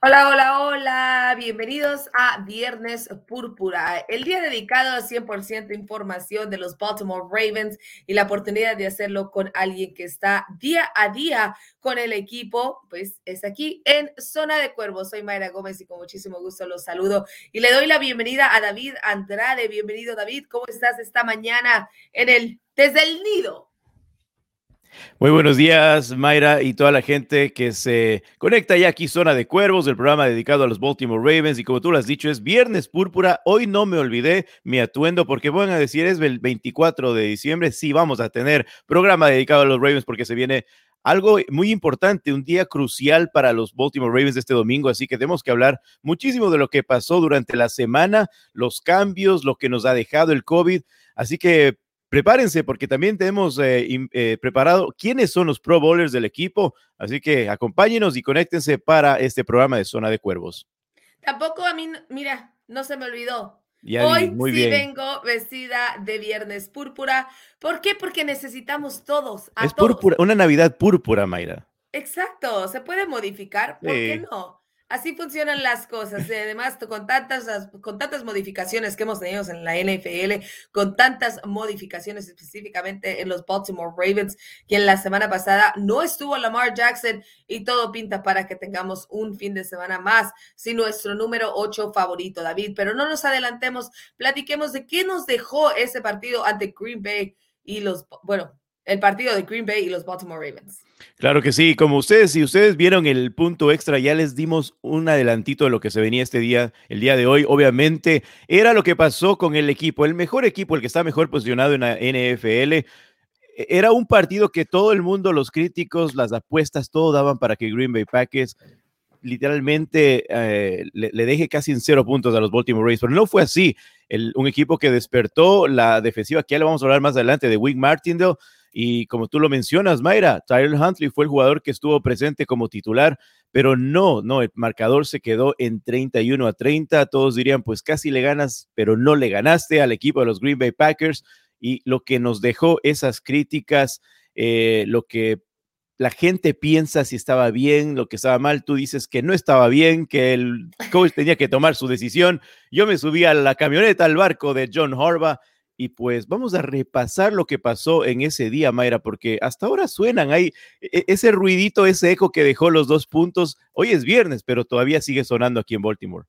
Hola, hola, hola, bienvenidos a Viernes Púrpura, el día dedicado a 100% información de los Baltimore Ravens y la oportunidad de hacerlo con alguien que está día a día con el equipo, pues es aquí en Zona de Cuervos. Soy Mayra Gómez y con muchísimo gusto los saludo y le doy la bienvenida a David Andrade. Bienvenido David, ¿cómo estás esta mañana en el desde el nido? Muy buenos días, Mayra, y toda la gente que se conecta ya aquí, Zona de Cuervos, el programa dedicado a los Baltimore Ravens. Y como tú lo has dicho, es Viernes Púrpura. Hoy no me olvidé mi atuendo porque van a decir es el 24 de diciembre. Sí, vamos a tener programa dedicado a los Ravens porque se viene algo muy importante, un día crucial para los Baltimore Ravens este domingo, así que tenemos que hablar muchísimo de lo que pasó durante la semana, los cambios, lo que nos ha dejado el COVID. Así que prepárense porque también tenemos eh, eh, preparado quiénes son los Pro Bowlers del equipo. Así que acompáñenos y conéctense para este programa de Zona de Cuervos. Tampoco a mí, mira, no se me olvidó. Hoy sí vengo vestida de viernes púrpura. ¿Por qué? Porque necesitamos todos. es púrpura, una Navidad púrpura, Mayra. Exacto, se puede modificar. ¿Por qué no? Así funcionan las cosas. Además, con tantas, con tantas modificaciones que hemos tenido en la NFL, con tantas modificaciones específicamente en los Baltimore Ravens, quien la semana pasada no estuvo Lamar Jackson y todo pinta para que tengamos un fin de semana más sin nuestro número 8 favorito, David. Pero no nos adelantemos, platiquemos de qué nos dejó ese partido ante Green Bay y los, bueno, el partido de Green Bay y los Baltimore Ravens. Claro que sí, como ustedes, si ustedes vieron el punto extra, ya les dimos un adelantito de lo que se venía este día, el día de hoy. Obviamente, era lo que pasó con el equipo, el mejor equipo, el que está mejor posicionado en la NFL. E, era un partido que todo el mundo, los críticos, las apuestas, todo daban para que Green Bay Packers literalmente eh, le, deje casi en cero puntos a los Baltimore Ravens, pero no fue así. un equipo que despertó la defensiva, que ya le vamos a hablar más adelante, de Wick Martindale, y como tú lo mencionas, Mayra, Tyler Huntley fue el jugador que estuvo presente como titular, pero no, no, el marcador se quedó en 31 a 30. Todos dirían, pues casi le ganas, pero no le ganaste al equipo de los Green Bay Packers. Y lo que nos dejó esas críticas, eh, lo que la gente piensa si estaba bien, lo que estaba mal, tú dices que no estaba bien, que el coach tenía que tomar su decisión. Yo me subí a la camioneta, al barco de John Harbaugh y pues vamos a repasar lo que pasó en ese día, Mayra, porque hasta ahora suenan, hay e-, ese ruidito, ese eco que dejó los dos puntos. Hoy es viernes, pero todavía sigue sonando aquí en Baltimore.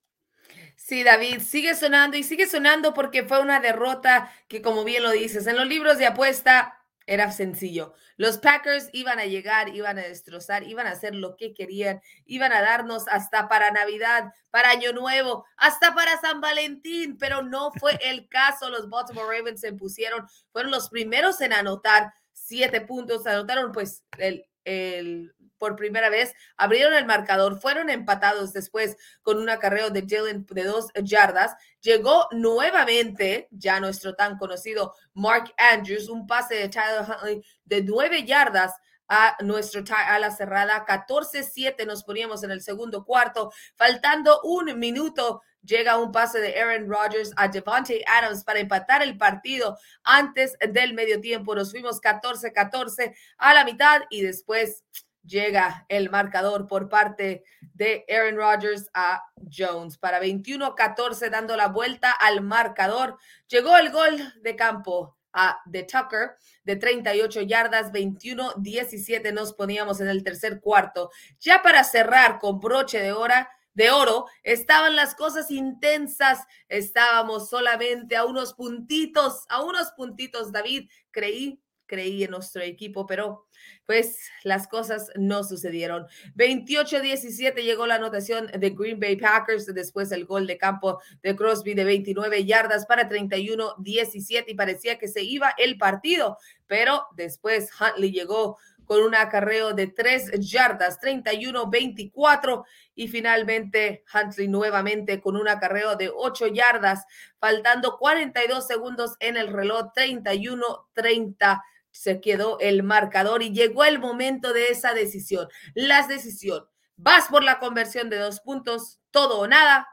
Sí, David, sigue sonando y sigue sonando porque fue una derrota que, como bien lo dices, en los libros de apuesta era sencillo. Los Packers iban a llegar, iban a destrozar, iban a hacer lo que querían, iban a darnos hasta para Navidad, para Año Nuevo, hasta para San Valentín, pero no fue el caso. Los Baltimore Ravens se pusieron, fueron los primeros en anotar siete puntos, anotaron pues el, el por primera vez, abrieron el marcador, fueron empatados después con un acarreo de Jalen de dos yardas. Llegó nuevamente ya nuestro tan conocido Mark Andrews, un pase de Tyler Huntley de nueve yardas a nuestro a la cerrada. 14-7 nos poníamos en el segundo cuarto, faltando un minuto. Llega un pase de Aaron Rodgers a Devontae Adams para empatar el partido antes del medio tiempo. Nos fuimos 14-14 a la mitad y después llega el marcador por parte de Aaron Rodgers a Jones para 21-14 dando la vuelta al marcador. Llegó el gol de campo a The Tucker de 38 yardas, 21-17 nos poníamos en el tercer cuarto. Ya para cerrar con broche de hora, de oro, estaban las cosas intensas, estábamos solamente a unos puntitos, a unos puntitos, David, creí, creí en nuestro equipo, pero pues las cosas no sucedieron. 28-17 llegó la anotación de Green Bay Packers, después el gol de campo de Crosby de 29 yardas para 31-17 y parecía que se iba el partido, pero después Huntley llegó con un acarreo de 3 yardas, 31-24 y finalmente Huntley nuevamente con un acarreo de 8 yardas, faltando 42 segundos en el reloj, 31-30 se quedó el marcador y llegó el momento de esa decisión. La decisión, vas por la conversión de dos puntos, todo o nada.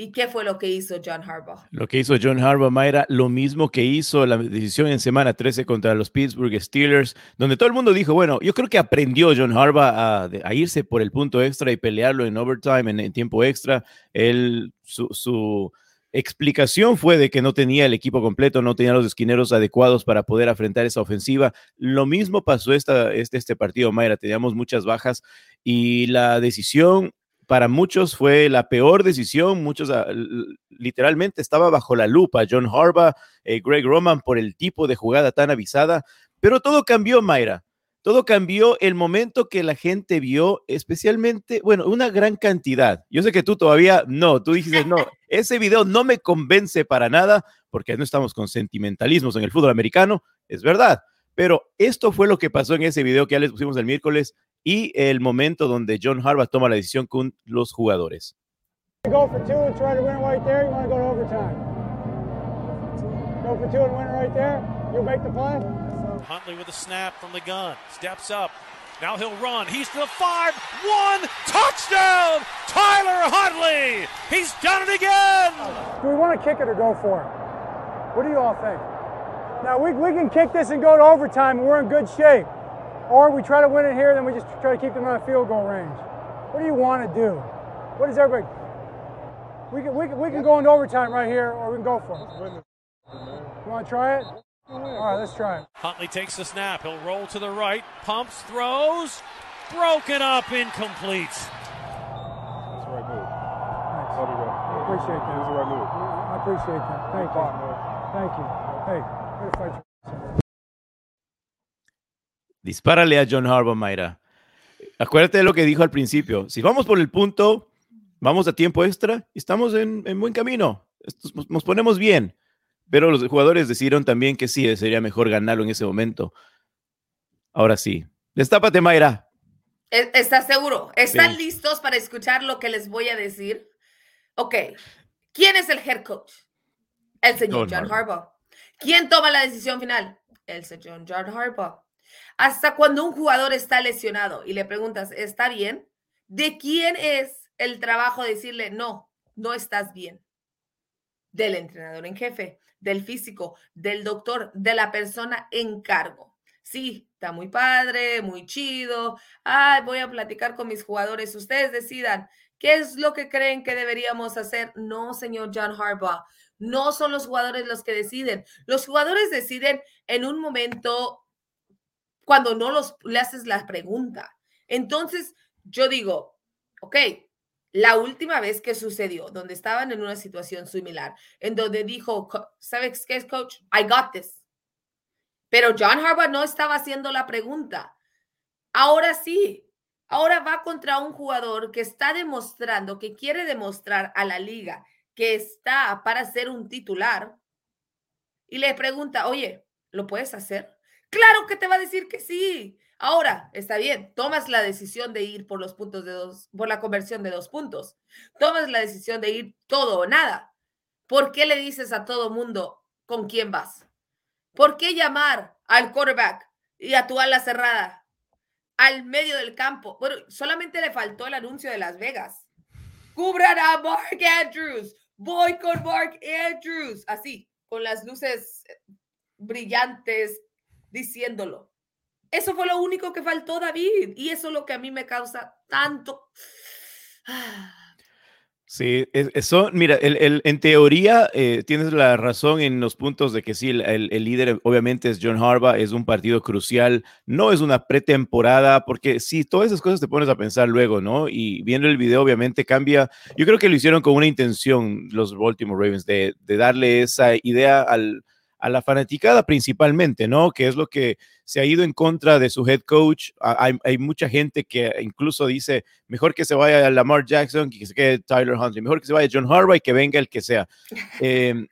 ¿Y qué fue lo que hizo John Harbaugh? Lo que hizo John Harbaugh, Mayra, lo mismo que hizo la decisión en semana 13 contra los Pittsburgh Steelers, donde todo el mundo dijo, bueno, yo creo que aprendió John Harbaugh a, irse por el punto extra y pelearlo en overtime, en, tiempo extra. Él, su, explicación fue de que no tenía el equipo completo, no tenía los esquineros adecuados para poder afrontar esa ofensiva. Lo mismo pasó esta, este, este partido, Mayra. Teníamos muchas bajas y la decisión para muchos fue la peor decisión. Muchos ah, literalmente estaba bajo la lupa John Harbaugh, eh, Greg Roman por el tipo de jugada tan avisada. Pero todo cambió, Mayra. Todo cambió el momento que la gente vio, especialmente, bueno, una gran cantidad. Yo sé que tú todavía no, tú dijiste, no, ese video no me convence para nada, porque no estamos con sentimentalismos en el fútbol americano, es verdad. Pero esto fue lo que pasó en ese video que ya les pusimos el miércoles y el momento donde John Harbaugh toma la decisión con los jugadores. Go for two and try to win right there. You want to go to overtime. Go for two and win right there. You'll make the play. Huntley with a snap from the gun. Steps up. Now he'll run. He's to the five. One touchdown. Tyler Huntley. He's done it again. Do we want to kick it or go for it? What do you all think? Now we, we can kick this and go to overtime, and we're in good shape. Or we try to win it here, then we just try to keep them out of field goal range. What do you want to do? What does everybody? We can, we can, we can go into overtime right here, or we can go for it. You want to try it? All right, let's try it. Huntley takes the snap. He'll roll to the right, pumps, throws, broken up, incomplete. That's the right move. Thanks. I appreciate that. That's the right move. I appreciate that. Thank you. Thank you. Hey, we're gonna fight Dispárale a John Harbaugh, Mayra. Acuérdate de lo que dijo al principio. Si vamos por el punto, vamos a tiempo extra y estamos en, buen camino. Nos ponemos bien. Pero los jugadores decidieron también que sí, sería mejor ganarlo en ese momento. Ahora sí. Destápate, Mayra. E, ¿Estás seguro? ¿Están listos para escuchar lo que les voy a decir? Ok. ¿Quién es el head coach? El señor John, Harbaugh. ¿Quién toma la decisión final? El señor John Harbaugh. Hasta cuando un jugador está lesionado y le preguntas, ¿está bien? ¿De quién es el trabajo de decirle, no, no estás bien? Del entrenador en jefe, del físico, del doctor, de la persona en cargo. Sí, está muy padre, muy chido. Ay, voy a platicar con mis jugadores. Ustedes decidan qué es lo que creen que deberíamos hacer. No, señor John Harbaugh. No son los jugadores los que deciden. Los jugadores deciden en un momento cuando no los, le haces la pregunta. Entonces, yo digo, ok, la última vez que sucedió, donde estaban en una situación similar, en donde dijo, ¿sabes qué es, coach? I got this. Pero John Harbaugh no estaba haciendo la pregunta. Ahora sí, ahora va contra un jugador que está demostrando, que quiere demostrar a la liga que está para ser un titular y le pregunta, oye, ¿lo puedes hacer? Claro que te va a decir que sí. Ahora, está bien, tomas la decisión de ir por los puntos de dos, por la conversión de dos puntos. Tomas la decisión de ir todo o nada. ¿Por qué le dices a todo mundo con quién vas? ¿Por qué llamar al quarterback y a tu ala cerrada al medio del campo? Bueno, solamente le faltó el anuncio de Las Vegas. Cubran a Mark Andrews. Voy con Mark Andrews. Así, con las luces brillantes, diciéndolo. Eso fue lo único que faltó, David, y eso es lo que a mí me causa tanto. Sí, eso, mira, el, en teoría eh, tienes la razón en los puntos de que sí, el, líder obviamente es John Harbaugh, es un partido crucial, no es una pretemporada, porque sí, todas esas cosas te pones a pensar luego, ¿no? Y viendo el video obviamente cambia, yo creo que lo hicieron con una intención los Baltimore Ravens de, de darle esa idea al, a la fanaticada principalmente, ¿no? Que es lo que se ha ido en contra de su head coach. Hay, hay, mucha gente que incluso dice, mejor que se vaya Lamar Jackson que se quede Tyler Huntley, mejor que se vaya John Harbaugh y que venga el que sea. Em,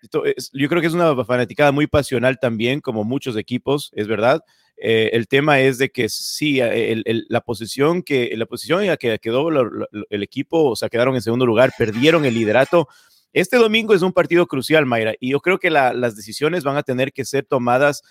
yo creo que es una fanaticada muy pasional también, como muchos equipos, es verdad. Eh, el tema es de que sí, eh, la posición que la posición en la que quedó el equipo, o sea, quedaron en segundo lugar, perdieron el liderato este domingo es un partido crucial, Mayra, y yo creo que las decisiones van a tener que ser tomadas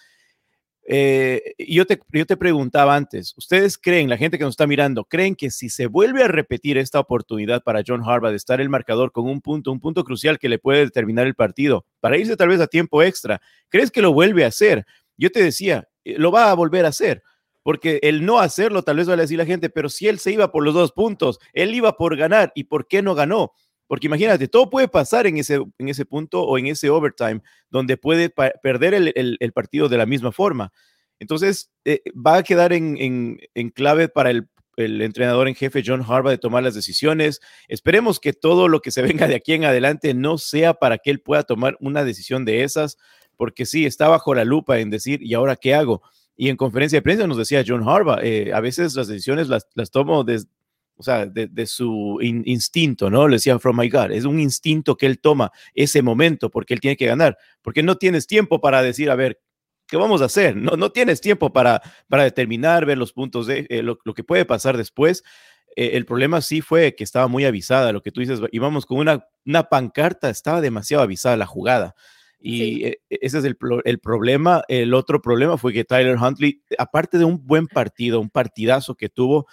eh, yo, te, yo te preguntaba antes, ¿ustedes creen, la gente que nos está mirando, creen que si se vuelve a repetir esta oportunidad para John Harbaugh de estar el marcador con un punto, un punto crucial que le puede determinar el partido, para irse tal vez a tiempo extra, ¿crees que lo vuelve a hacer? Yo te decía, eh, lo va a volver a hacer porque el no hacerlo tal vez va a decir la gente, pero si él se iba por los dos puntos, él iba por ganar, ¿y por qué no ganó? Porque imagínate, todo puede pasar en ese, en ese punto o en ese overtime, donde puede perder el, partido de la misma forma. Entonces, eh, va a quedar en, clave para el, entrenador en jefe John Harbaugh de tomar las decisiones. Esperemos que todo lo que se venga de aquí en adelante no sea para que él pueda tomar una decisión de esas, porque sí, está bajo la lupa en decir, ¿y ahora qué hago? Y en conferencia de prensa nos decía John Harbaugh, eh, a veces las decisiones las, las tomo desde o sea, de, su instinto, ¿no? Le decía, from my God, es un instinto que él toma ese momento porque él tiene que ganar, porque no tienes tiempo para decir, a ver, ¿qué vamos a hacer? No, no tienes tiempo para, para determinar, ver los puntos de eh, lo, que puede pasar después. Eh, el problema sí fue que estaba muy avisada, lo que tú dices, íbamos con una, una pancarta, estaba demasiado avisada la jugada. Y e, e, ese es el, el, problema. El otro problema fue que Tyler Huntley, aparte de un buen partido, un partidazo que tuvo,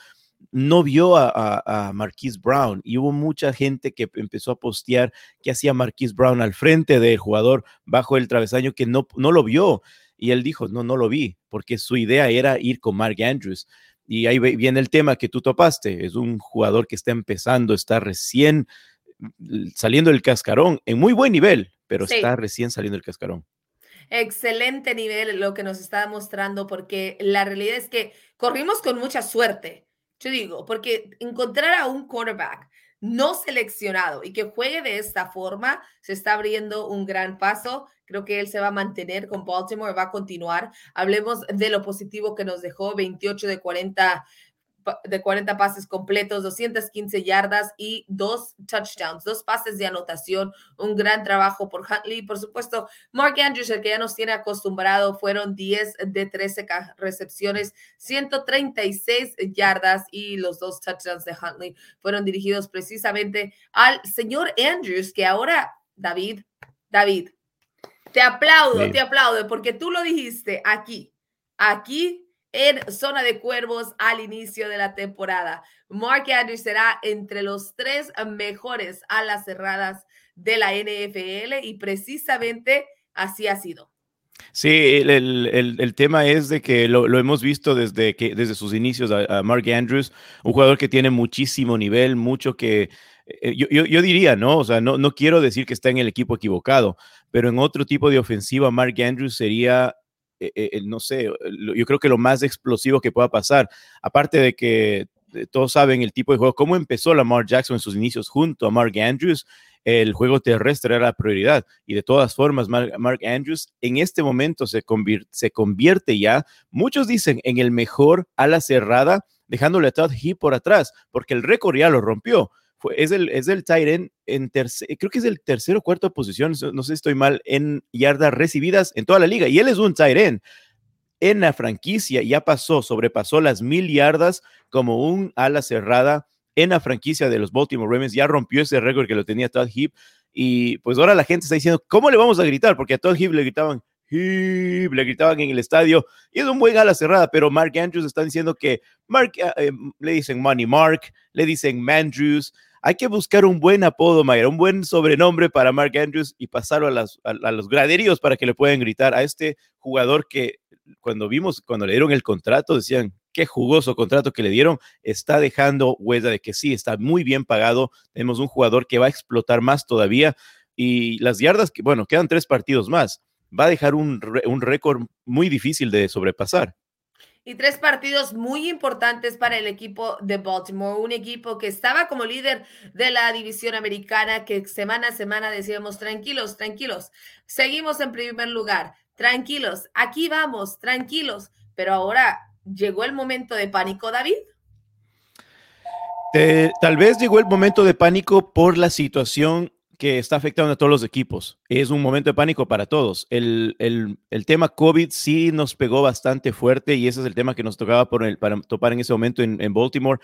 no vio a, Marquise Brown y hubo mucha gente que empezó a postear que hacía Marquise Brown al frente del jugador bajo el travesaño que no, no lo vio. Y él dijo, no, no lo vi, porque su idea era ir con Mark Andrews. Y ahí viene el tema que tú topaste. Es un jugador que está empezando, está recién saliendo del cascarón, en muy buen nivel, pero está recién saliendo del cascarón. Excelente nivel lo que nos está mostrando, porque la realidad es que corrimos con mucha suerte yo digo, porque encontrar a un quarterback no seleccionado y que juegue de esta forma, se está abriendo un gran paso. Creo que él se va a mantener con Baltimore, va a continuar. Hablemos de lo positivo que nos dejó, 28 de 40 de 40 pases completos, 215 yardas y dos touchdowns, dos pases de anotación. Un gran trabajo por Huntley. Por supuesto, Mark Andrews, el que ya nos tiene acostumbrado, fueron 10 de 13 recepciones, 136 yardas y los dos touchdowns de Huntley fueron dirigidos precisamente al señor Andrews, que ahora, David, David, te aplaudo, te aplaudo, porque tú lo dijiste aquí, aquí en Zona de Cuervos al inicio de la temporada. Mark Andrews será entre los tres mejores alas cerradas de la NFL y precisamente así ha sido. Sí, el, tema es de que lo, hemos visto desde, que, desde sus inicios a, Mark Andrews, un jugador que tiene muchísimo nivel, mucho que eh, yo, yo, diría, ¿no? O sea, no, no quiero decir que está en el equipo equivocado, pero en otro tipo de ofensiva, Mark Andrews sería eh, eh, no sé, yo creo que lo más explosivo que pueda pasar, aparte de que eh, todos saben el tipo de juego, cómo empezó Lamar Jackson en sus inicios junto a Mark Andrews, el juego terrestre era la prioridad. Y de todas formas, Mark, Andrews en este momento se, se convierte ya, muchos dicen, en el mejor ala cerrada, dejándole a Todd Heap por atrás, porque el récord ya lo rompió es el, es el tight en tercer, creo que es el tercero o cuarto posición, no sé si estoy mal, en yardas recibidas en toda la liga. Y él es un tight en la franquicia, ya pasó, sobrepasó las mil yardas como un ala cerrada en la franquicia de los Baltimore Ravens, ya rompió ese récord que lo tenía Todd Heap. Y pues ahora la gente está diciendo, ¿cómo le vamos a gritar? Porque a Todd Heap le gritaban, Heap, le gritaban en el estadio, y es un buen ala cerrada, pero Mark Andrews está diciendo que Mark, eh, le dicen Money Mark, le dicen Mandrews, hay que buscar un buen apodo, Mayra, un buen sobrenombre para Mark Andrews y pasarlo a, los graderíos para que le puedan gritar a este jugador que cuando vimos, cuando le dieron el contrato, decían, qué jugoso contrato que le dieron, está dejando huella de que sí, está muy bien pagado. Tenemos un jugador que va a explotar más todavía y las yardas, bueno, quedan tres partidos más, va a dejar un récord muy difícil de sobrepasar y tres partidos muy importantes para el equipo de Baltimore, un equipo que estaba como líder de la división americana, que semana a semana decíamos, tranquilos, tranquilos, seguimos en primer lugar, tranquilos, aquí vamos, tranquilos, pero ahora llegó el momento de pánico, David. Eh, tal vez llegó el momento de pánico por la situación que está afectando a todos los equipos. Es un momento de pánico para todos. El, tema COVID sí nos pegó bastante fuerte y ese es el tema que nos tocaba por el, para topar en ese momento en, Baltimore.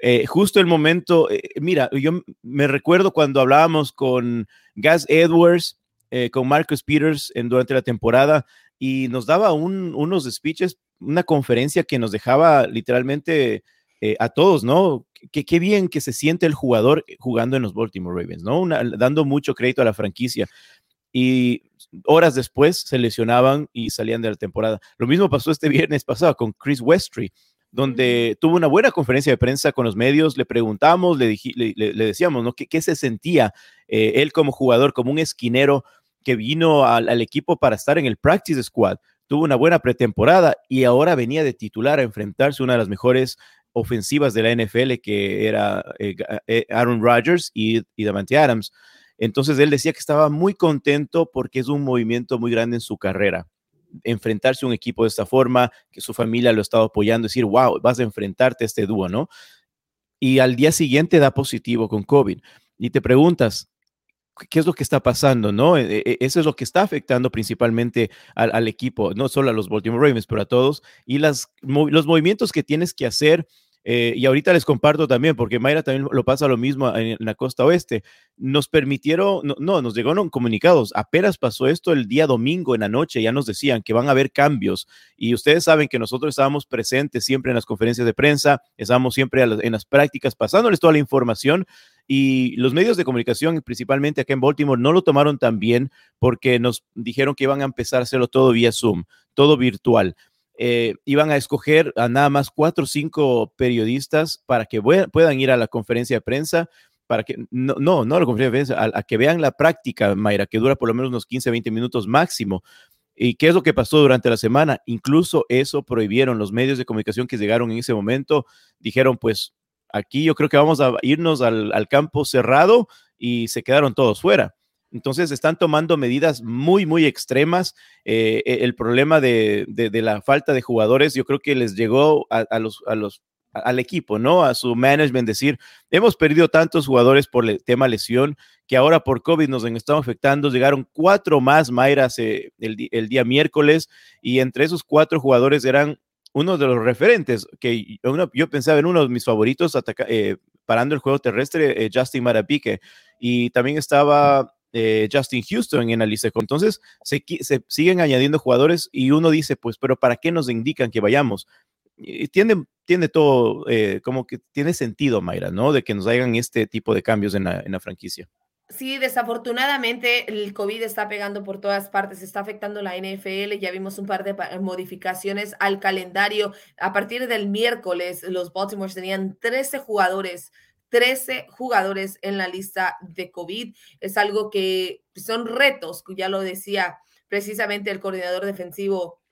Eh, justo el momento, eh, mira, yo me recuerdo cuando hablábamos con Gas Edwards eh, con Marcus Peters en, durante la temporada y nos daba unos speeches, una conferencia que nos dejaba literalmente eh, a todos, ¿no? Qué bien que se siente el jugador jugando en los Baltimore Ravens, ¿no? dando mucho crédito a la franquicia. Y horas después se lesionaban y salían de la temporada. Lo mismo pasó este viernes pasado con Chris Westry, donde tuvo una buena conferencia de prensa con los medios, le preguntamos, le, le, decíamos, ¿no? ¿Qué, ¿Qué, se sentía eh, él como jugador, como un esquinero que vino al, equipo para estar en el practice squad? Tuvo una buena pretemporada y ahora venía de titular a enfrentarse a una de las mejores ofensivas de la NFL, que era eh, eh, Aaron Rodgers y, y Davante Adams. Entonces él decía que estaba muy contento porque es un movimiento muy grande en su carrera. Enfrentarse a un equipo de esta forma, que su familia lo estaba apoyando, decir, wow, vas a enfrentarte a este dúo, ¿no? Y al día siguiente da positivo con COVID. Y te preguntas, qué es lo que está pasando, ¿no? E, e, eso es lo que está afectando principalmente al, equipo, no solo a los Baltimore Ravens, pero a todos, y las, los movimientos que tienes que hacer eh, y ahorita les comparto también, porque Mayra también lo pasa lo mismo en, la costa oeste. Nos permitieron, no, nos llegaron comunicados. Apenas pasó esto el día domingo en la noche, ya nos decían que van a haber cambios. Y ustedes saben que nosotros estábamos presentes siempre en las conferencias de prensa, estábamos siempre en las prácticas pasándoles toda la información. Y los medios de comunicación, principalmente acá en Baltimore, no lo tomaron tan bien porque nos dijeron que iban a empezar a hacerlo todo vía Zoom, todo virtual. Eh, iban a escoger a nada más cuatro o cinco periodistas para que puedan ir a la conferencia de prensa, para que, no, no, no la conferencia de prensa, a, que vean la práctica, Mayra, que dura por lo menos unos 15, 20 minutos máximo. ¿Y qué es lo que pasó durante la semana? Incluso eso prohibieron los medios de comunicación que llegaron en ese momento. Dijeron, pues aquí yo creo que vamos a irnos al, campo cerrado y se quedaron todos fuera. Entonces están tomando medidas muy, muy extremas. Eh, e, el problema de, la falta de jugadores, yo creo que les llegó a, los, a los, al equipo, ¿no? A su management decir, hemos perdido tantos jugadores por el tema lesión que ahora por COVID nos están afectando. Llegaron cuatro más Mayras el, día miércoles y entre esos cuatro jugadores eran uno de los referentes que yo pensaba en uno de mis favoritos eh, parando el juego terrestre, eh, Justin Marapique, y también estaba eh, Justin Houston en la lista. Entonces se, siguen añadiendo jugadores y uno dice, pues, pero ¿para qué nos indican que vayamos? Y tiene, tiene todo, como que tiene sentido, Mayra, ¿no? De que nos hagan este tipo de cambios en la, franquicia. Sí, desafortunadamente el COVID está pegando por todas partes, está afectando la NFL, ya vimos un par de modificaciones al calendario. A partir del miércoles, los Baltimore tenían 13 jugadores 13 jugadores en la lista de COVID. Es algo que son retos, ya lo decía precisamente el coordinador defensivo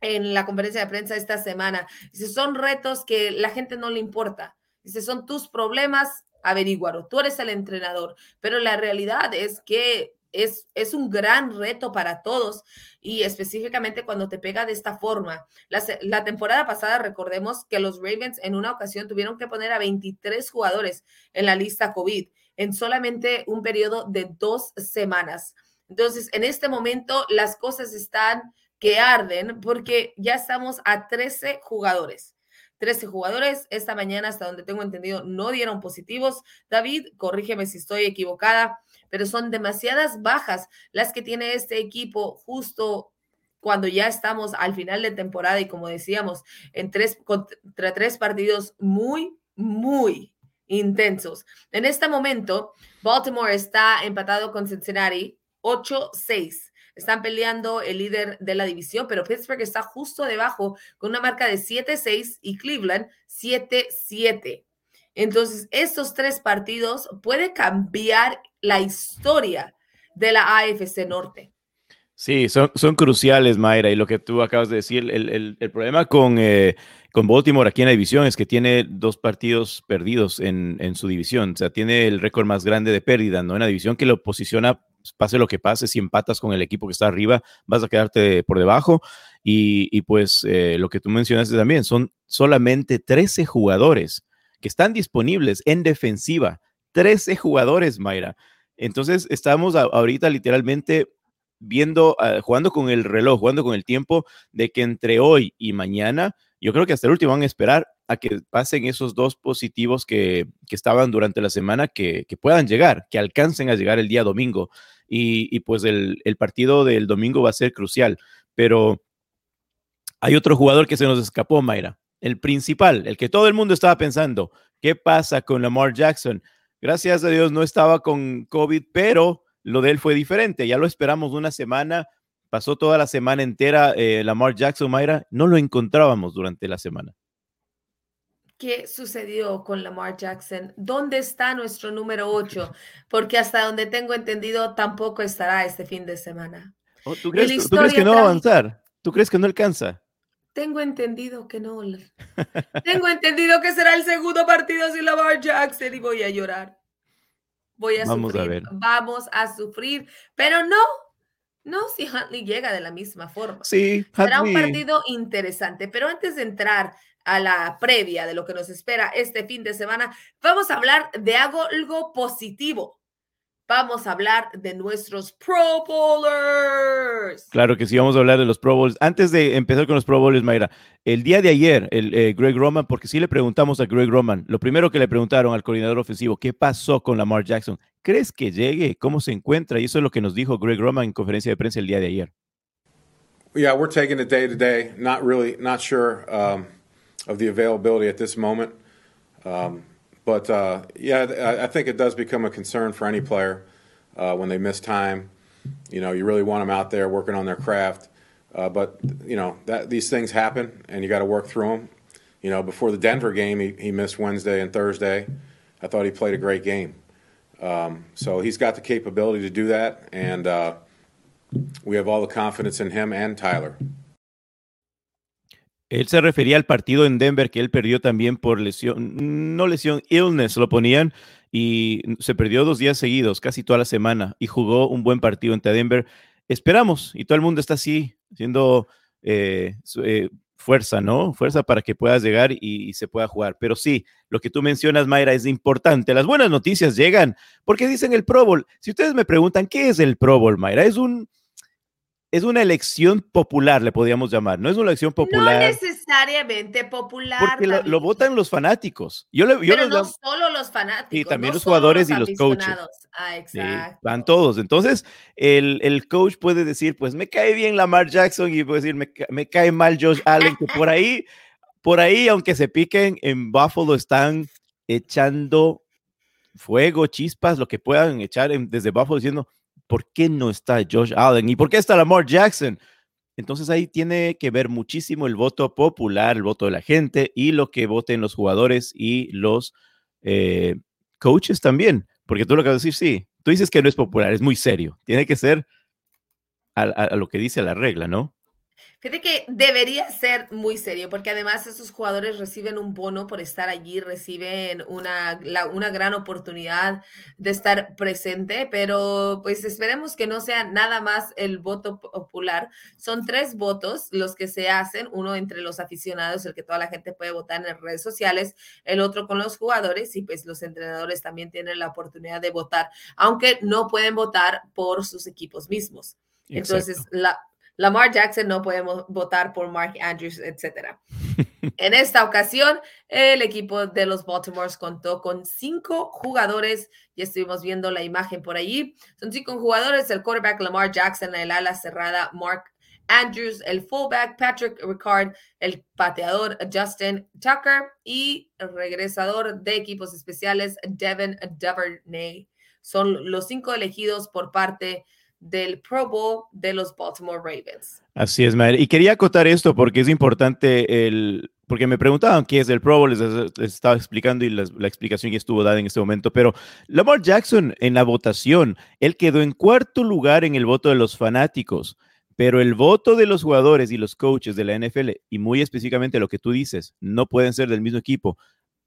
en la conferencia de prensa esta semana. Dice, son retos que la gente no le importa. Dice, son tus problemas, averígualo. Tú eres el entrenador, pero la realidad es que es, un gran reto para todos y específicamente cuando te pega de esta forma. La, temporada pasada, recordemos que los Ravens en una ocasión tuvieron que poner a 23 jugadores en la lista COVID en solamente un periodo de dos semanas. Entonces, en este momento las cosas están que arden porque ya estamos a 13 jugadores. 13 jugadores. Esta mañana, hasta donde tengo entendido, no dieron positivos. David, corrígeme si estoy equivocada pero son demasiadas bajas las que tiene este equipo justo cuando ya estamos al final de temporada y como decíamos, en tres, contra tres partidos muy, muy intensos. En este momento, Baltimore está empatado con Cincinnati 8-6. Están peleando el líder de la división, pero Pittsburgh está justo debajo con una marca de 7-6 y Cleveland 7-7. Entonces, estos tres partidos puede cambiar la historia de la AFC Norte. Sí, son, son cruciales, Mayra, y lo que tú acabas de decir, el, problema con, eh, con Baltimore aquí en la división es que tiene dos partidos perdidos en, su división, o sea, tiene el récord más grande de pérdida, ¿no? En la división que lo posiciona, pase lo que pase, si empatas con el equipo que está arriba, vas a quedarte por debajo, y, pues eh, lo que tú mencionaste también, son solamente 13 jugadores que están disponibles en defensiva, 13 jugadores, Mayra. Entonces, estamos ahorita literalmente viendo, ah, jugando con el reloj, jugando con el tiempo de que entre hoy y mañana, Yo creo que hasta el último van a esperar a que pasen esos dos positivos que, que estaban durante la semana, que, que, puedan llegar, que alcancen a llegar el día domingo. Y, y pues el, el, partido del domingo va a ser crucial. Pero hay otro jugador que se nos escapó, Mayra. El principal, el que todo el mundo estaba pensando, ¿qué pasa con Lamar Jackson? Gracias a Dios no estaba con COVID, pero lo de él fue diferente. Ya lo esperamos una semana, pasó toda la semana entera eh, Lamar Jackson, Mayra, no lo encontrábamos durante la semana. ¿Qué sucedió con Lamar Jackson? ¿Dónde está nuestro número 8? Porque hasta donde tengo entendido tampoco estará este fin de semana. Oh, ¿tú, crees, ¿Tú, crees, que no va a avanzar? ¿Tú crees que no alcanza? Tengo entendido que no. tengo entendido que será el segundo partido sin Lamar Jackson y voy a llorar. Voy a Vamos sufrir. A ver. Vamos a sufrir. Pero no, no si Huntley llega de la misma forma. Sí, Será un partido interesante. Pero antes de entrar a la previa de lo que nos espera este fin de semana, vamos a hablar de algo, algo positivo. Vamos a hablar de nuestros Pro Bowlers. Claro que sí, vamos a hablar de los Pro Bowls. Antes de empezar con los Pro Bowlers, Mayra, el día de ayer, el eh, Greg Roman, porque sí le preguntamos a Greg Roman, lo primero que le preguntaron al coordinador ofensivo, ¿qué pasó con Lamar Jackson? ¿Crees que llegue? ¿Cómo se encuentra? Y eso es lo que nos dijo Greg Roman en conferencia de prensa el día de ayer. Yeah, we're taking it day to day. Not really, not sure um, of the availability at this moment. Um, but uh, yeah, I, I, think it does become a concern for any player uh, when they miss time. You know, you really want them out there working on their craft. Uh, but you know that these things happen, and you got to work through them. You know, before the Denver game, he, he missed Wednesday and Thursday. I thought he played a great game. Um, so he's got the capability to do that, and uh, we have all the confidence in him and Tyler. Él se refería al partido en Denver que él perdió también por lesión, no lesión, illness lo ponían y se perdió dos días seguidos, casi toda la semana y jugó un buen partido ante Denver. Esperamos y todo el mundo está así, haciendo eh, eh, fuerza, ¿no? Fuerza para que puedas llegar y, y, se pueda jugar. Pero sí, lo que tú mencionas, Mayra, es importante. Las buenas noticias llegan porque dicen el Pro Bowl. Si ustedes me preguntan, ¿qué es el Pro Bowl, Mayra? Es un es una elección popular, le podríamos llamar. No es una elección popular. No necesariamente popular. Porque lo, lo, votan los fanáticos. Yo le, yo Pero no solo los fanáticos. Y también no los jugadores los y los coaches. Ah, exacto. Sí, van todos. Entonces, el, el, coach puede decir, pues me cae bien Lamar Jackson y puede decir, me, me cae mal Josh Allen, que por ahí, por ahí, aunque se piquen, en Buffalo están echando fuego, chispas, lo que puedan echar en, desde Buffalo diciendo, ¿por qué no está Josh Allen? ¿Y por qué está Lamar Jackson? Entonces ahí tiene que ver muchísimo el voto popular, el voto de la gente y lo que voten los jugadores y los eh, coaches también. Porque tú lo acabas de decir, sí, tú dices que no es popular, es muy serio. Tiene que ser a, a, a lo que dice la regla, ¿no? Fíjate que debería ser muy serio, porque además esos jugadores reciben un bono por estar allí, reciben una, la, una gran oportunidad de estar presente, pero pues esperemos que no sea nada más el voto popular. Son tres votos los que se hacen, uno entre los aficionados, el que toda la gente puede votar en redes sociales, el otro con los jugadores y pues los entrenadores también tienen la oportunidad de votar, aunque no pueden votar por sus equipos mismos. Entonces, la, Lamar Jackson no podemos votar por Mark Andrews, etc. en esta ocasión, el equipo de los Baltimore contó con cinco jugadores. Ya estuvimos viendo la imagen por allí. Son cinco jugadores: el quarterback Lamar Jackson, el ala cerrada Mark Andrews, el fullback Patrick Ricard, el pateador Justin Tucker y el regresador de equipos especiales Devin Duvernay. Son los cinco elegidos por parte del Pro Bowl de los Baltimore Ravens. Así es, Mayer. Y quería acotar esto porque es importante el, porque me preguntaban qué es el Pro Bowl, les, estaba explicando y la, la, explicación ya estuvo dada en este momento, pero Lamar Jackson en la votación, él quedó en cuarto lugar en el voto de los fanáticos, pero el voto de los jugadores y los coaches de la NFL, y muy específicamente lo que tú dices, no pueden ser del mismo equipo.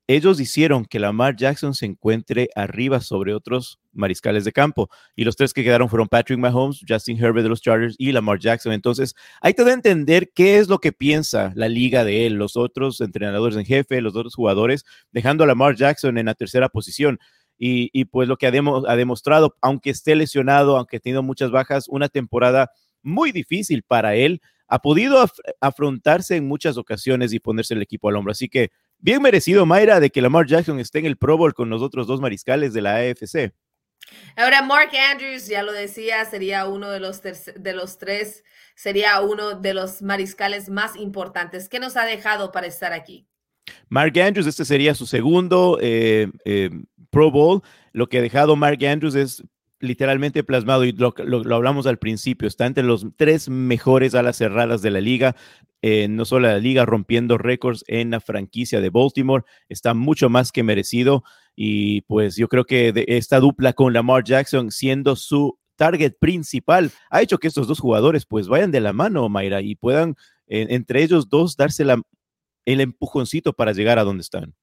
Ellos hicieron que Lamar Jackson se encuentre arriba sobre otros mariscales de campo. Y los tres que quedaron fueron Patrick Mahomes, Justin Herbert de los Chargers y Lamar Jackson. Entonces, hay que entender qué es lo que piensa la liga de él, los otros entrenadores en jefe, los otros jugadores, dejando a Lamar Jackson en la tercera posición. Y, pues lo que ha, demostrado, aunque esté lesionado, aunque ha tenido muchas bajas, una temporada muy difícil para él, ha podido afrontarse en muchas ocasiones y ponerse el equipo al hombro. Así que bien merecido, Mayra, de que Lamar Jackson esté en el Pro Bowl con los otros dos mariscales de la AFC. Ahora, Mark Andrews, ya lo decía, sería uno de los, de los tres, sería uno de los mariscales más importantes. ¿Qué nos ha dejado para estar aquí? Mark Andrews, este sería su segundo eh, eh, Pro Bowl. Lo que ha dejado Mark Andrews es literalmente plasmado y lo, hablamos al principio, está entre los tres mejores alas cerradas de la liga, eh, no solo la liga rompiendo récords en la franquicia de Baltimore, está mucho más que merecido y pues yo creo que esta dupla con Lamar Jackson siendo su target principal ha hecho que estos dos jugadores pues vayan de la mano, Mayra, y puedan entre ellos dos darse el empujoncito para llegar a donde están.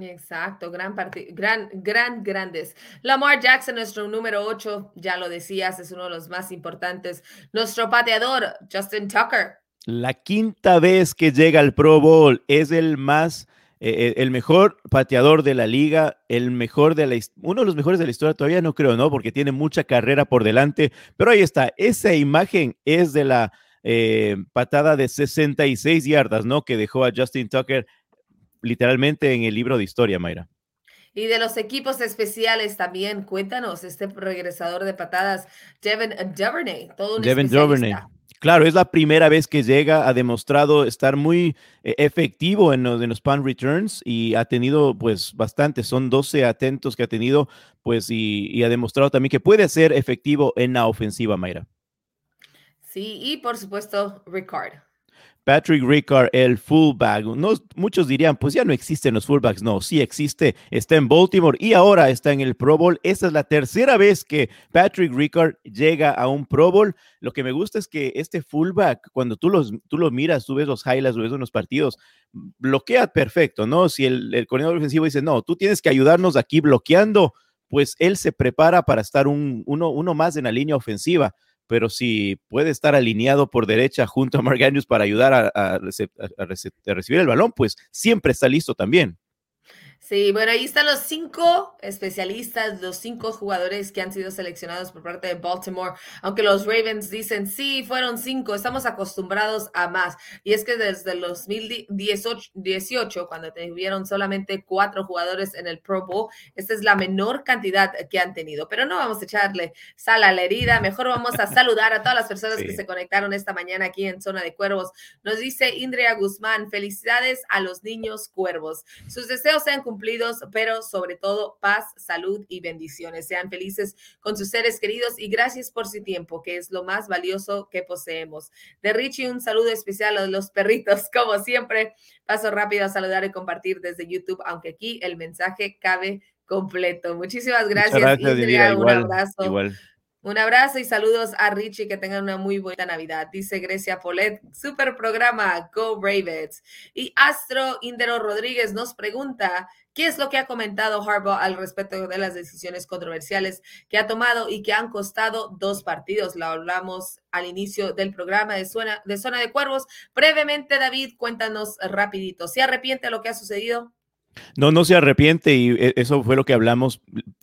Exacto, gran gran, gran, grandes. Lamar Jackson, nuestro número 8, ya lo decías, es uno de los más importantes. Nuestro pateador, Justin Tucker. La quinta vez que llega al Pro Bowl, es el más, eh, el mejor pateador de la liga, el mejor de la, uno de los mejores de la historia, todavía no creo, ¿no? Porque tiene mucha carrera por delante, pero ahí está, esa imagen es de la eh, patada de 66 yardas, ¿no? Que dejó a Justin Tucker literalmente en el libro de historia, Mayra. Y de los equipos especiales también, cuéntanos, este regresador de patadas, Devin Duvernay, todo un Devin Duvernay. Claro, es la primera vez que llega, ha demostrado estar muy eh, efectivo en los, en los punt returns y ha tenido pues bastante, son 12 atentos que ha tenido pues y, y ha demostrado también que puede ser efectivo en la ofensiva, Mayra. Sí, y por supuesto, Ricard. Patrick Ricard, el fullback. No, muchos dirían, pues ya no existen los fullbacks. No, sí existe. Está en Baltimore y ahora está en el Pro Bowl. Esta es la tercera vez que Patrick Ricard llega a un Pro Bowl. Lo que me gusta es que este fullback, cuando tú, los, tú lo miras, tú ves los highlights, ves unos partidos, bloquea perfecto, ¿no? Si el, el coordinador ofensivo dice, no, tú tienes que ayudarnos aquí bloqueando, pues él se prepara para estar un, uno, uno más en la línea ofensiva pero si puede estar alineado por derecha junto a Mark Andrews para ayudar a, recibir el balón, pues siempre está listo también. Sí, bueno, ahí están los cinco especialistas, los cinco jugadores que han sido seleccionados por parte de Baltimore, aunque los Ravens dicen, sí, fueron cinco, estamos acostumbrados a más. Y es que desde el 2018, cuando tuvieron solamente cuatro jugadores en el Pro Bowl, esta es la menor cantidad que han tenido. Pero no vamos a echarle sal a la herida, mejor vamos a saludar a todas las personas que se conectaron esta mañana aquí en Zona de Cuervos. Nos dice Indria Guzmán, felicidades a los niños cuervos. Sus deseos sean cumplidos cumplidos, pero sobre todo paz, salud y bendiciones. Sean felices con sus seres queridos y gracias por su tiempo, que es lo más valioso que poseemos. De Richie, un saludo especial a los perritos, como siempre. Paso rápido a saludar y compartir desde YouTube, aunque aquí el mensaje cabe completo. Muchísimas gracias, gracias un abrazo. Igual. Un abrazo y saludos a Richie, que tengan una muy buena Navidad. Dice Grecia Polet, super programa, Go Ravens. Y Astro Indero Rodríguez nos pregunta, ¿qué es lo que ha comentado Harbaugh al respecto de las decisiones controversiales que ha tomado y que han costado dos partidos? Lo hablamos al inicio del programa de Zona de, Zona de Cuervos. Brevemente, David, cuéntanos rapidito. ¿Se arrepiente lo que ha sucedido? No, no se arrepiente y e, eso fue lo que hablamos.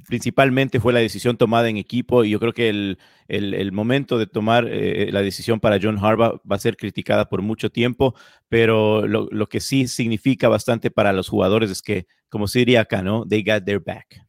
Principalmente fue la decisión tomada en equipo y yo creo que el, el, momento de tomar eh, la decisión para John Harbaugh va a ser criticada por mucho tiempo, pero lo, lo, que sí significa bastante para los jugadores es que, como se diría acá, ¿no? They got their back.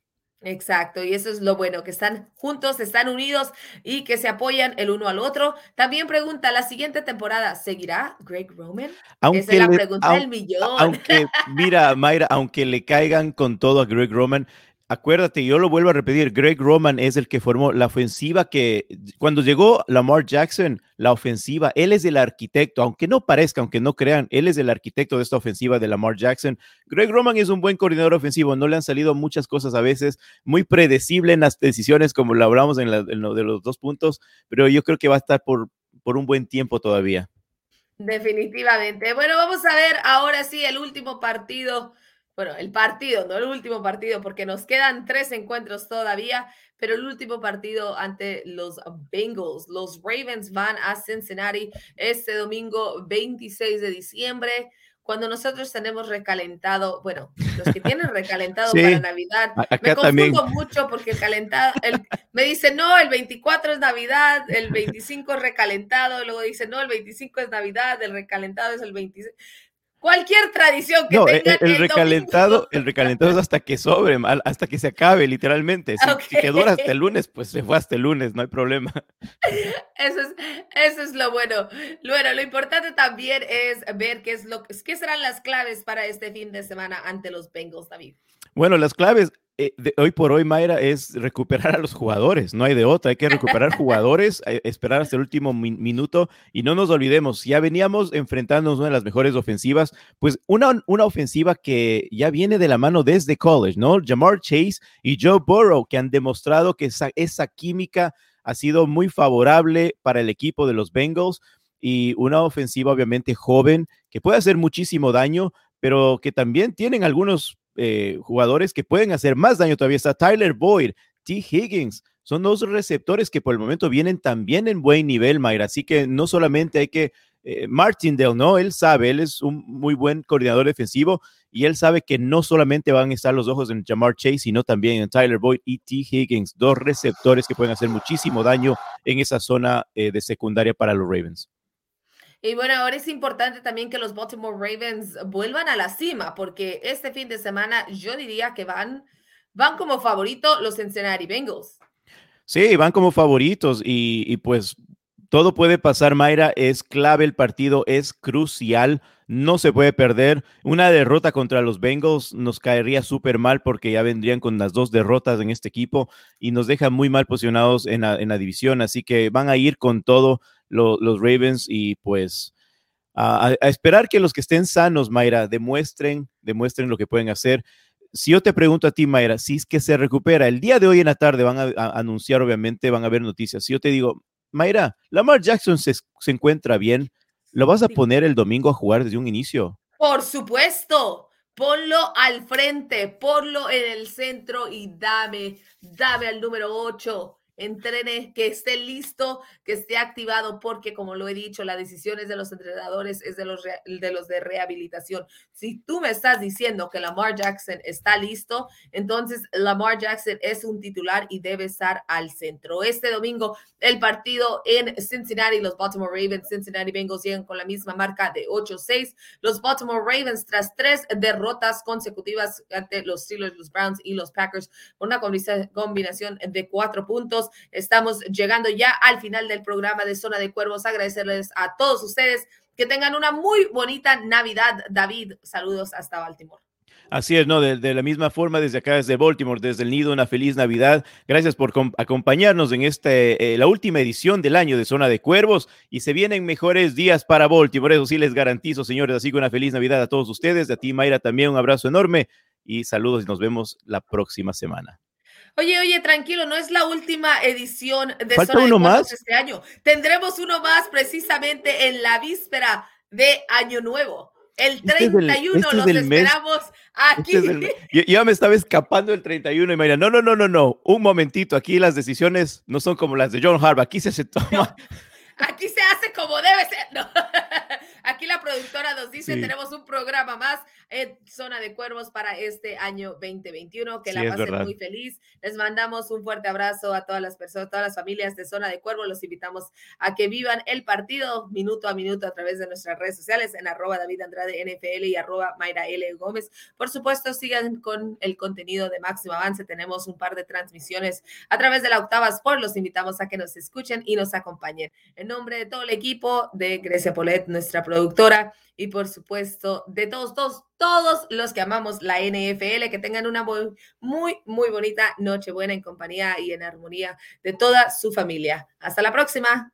Exacto, y eso es lo bueno, que están juntos, están unidos y que se apoyan el uno al otro. También pregunta, ¿la siguiente temporada seguirá Greg Roman? Aunque Esa es la pregunta del millón. Aunque, mira, Mayra, aunque le caigan con todo a Greg Roman, Acuérdate, yo lo vuelvo a repetir, Greg Roman es el que formó la ofensiva que cuando llegó Lamar Jackson, la ofensiva, él es el arquitecto, aunque no parezca, aunque no crean, él es el arquitecto de esta ofensiva de Lamar Jackson. Greg Roman es un buen coordinador ofensivo, no le han salido muchas cosas a veces, muy predecible en las decisiones como lo hablamos en, lo de los dos puntos, pero yo creo que va a estar por, por un buen tiempo todavía. Definitivamente. Bueno, vamos a ver ahora sí el último partido bueno, el partido, no el último partido, porque nos quedan tres encuentros todavía, pero el último partido ante los Bengals. Los Ravens van a Cincinnati este domingo 26 de diciembre. cuando nosotros tenemos recalentado, bueno, los que tienen recalentado para Navidad, me confundo mucho porque el calentado, me dice, no, el 24 es Navidad, el 25 es recalentado, luego dice, no, el 25 es Navidad, el recalentado es el 26 cualquier tradición que no, tengan. El, el recalentado, el recalentado es hasta que sobre, hasta que se acabe, literalmente. Si, que dura hasta el lunes, pues se fue hasta el lunes, no hay problema. Eso es, eso es lo bueno. Bueno, lo importante también es ver qué es lo qué serán las claves para este fin de semana ante los Bengals, David. Bueno, las claves, eh, de hoy por hoy, Mayra, es recuperar a los jugadores. No hay de otra. Hay que recuperar jugadores, eh, esperar hasta el último minuto y no nos olvidemos, ya veníamos enfrentándonos una de las mejores ofensivas, pues una, una ofensiva que ya viene de la mano desde college, ¿no? Jamar Chase y Joe Burrow, que han demostrado que esa, esa química ha sido muy favorable para el equipo de los Bengals y una ofensiva obviamente joven que puede hacer muchísimo daño, pero que también tienen algunos eh, jugadores que pueden hacer más daño todavía. Está Tyler Boyd, T. Higgins. Son dos receptores que por el momento vienen también en buen nivel, Mayra. Así que no solamente hay que. Eh, Martindale, ¿no? Él sabe, él es un muy buen coordinador defensivo y él sabe que no solamente van a estar los ojos en Jamar Chase, sino también en Tyler Boyd y T. Higgins, dos receptores que pueden hacer muchísimo daño en esa zona eh, de secundaria para los Ravens. Y bueno, ahora es importante también que los Baltimore Ravens vuelvan a la cima, porque este fin de semana yo diría que van, van como favorito los Cincinnati Bengals. Sí, van como favoritos y, pues todo puede pasar, Mayra. Es clave el partido, es crucial. No se puede perder. Una derrota contra los Bengals nos caería súper mal porque ya vendrían con las dos derrotas en este equipo y nos dejan muy mal posicionados en la división. Así que van a ir con todo los Ravens y pues a, esperar que los que estén sanos, Mayra, demuestren, demuestren lo que pueden hacer. Si yo te pregunto a ti, Mayra, si es que se recupera, el día de hoy en la tarde van a, anunciar, obviamente, van a haber noticias. Si yo te digo, Mayra, Lamar Jackson se, se encuentra bien, ¿lo vas a poner el domingo a jugar desde un inicio? Por supuesto, ponlo al frente, ponlo en el centro y dame, dame al número 8 entrene, que esté listo, que esté activado, porque como lo he dicho, la decisión es de los entrenadores, es de los, de los de rehabilitación. Si tú me estás diciendo que Lamar Jackson está listo, entonces Lamar Jackson es un titular y debe estar al centro. Este domingo, el partido en Cincinnati, los Baltimore Ravens, Cincinnati Bengals llegan con la misma marca de 8-6. Los Baltimore Ravens, tras tres derrotas consecutivas ante los Steelers, los Browns y los Packers, una combinación de cuatro puntos Estamos llegando ya al final del programa de Zona de Cuervos. Agradecerles a todos ustedes que tengan una muy bonita Navidad. David, saludos hasta Baltimore. Así es, ¿no? De, la misma forma, desde acá, desde Baltimore, desde el Nido, una feliz Navidad. Gracias por acompañarnos en este, eh, la última edición del año de Zona de Cuervos y se vienen mejores días para Baltimore. Eso sí les garantizo, señores. Así que una feliz Navidad a todos ustedes. A ti, Mayra, también un abrazo enorme y saludos y nos vemos la próxima semana. Oye, oye, tranquilo, no es la última edición de Zona uno más? este año. Tendremos uno más precisamente en la víspera de Año Nuevo. El 31 este, este los esperamos aquí. Este yo, me estaba escapando el 31 y me diría, no, no, no, no, no, un momentito, aquí las decisiones no son como las de John Harbaugh, aquí se, se toma. Aquí se hace como debe ser. No. Aquí la productora nos dice, tenemos un programa más en Zona de Cuervos para este año 2021. Que la pasen muy feliz. Les mandamos un fuerte abrazo a todas las personas, todas las familias de Zona de Cuervos. Los invitamos a que vivan el partido minuto a minuto a través de nuestras redes sociales en arroba David Andrade NFL y arroba Mayra L. Gómez. Por supuesto, sigan con el contenido de Máximo Avance. Tenemos un par de transmisiones a través de la Octava Sport. Los invitamos a que nos escuchen y nos acompañen. En nombre de todo el equipo de Grecia Polet, nuestra productora, y por supuesto de todos, todos, todos los que amamos la NFL, que tengan una muy, muy, muy bonita noche buena en compañía y en armonía de toda su familia. Hasta la próxima.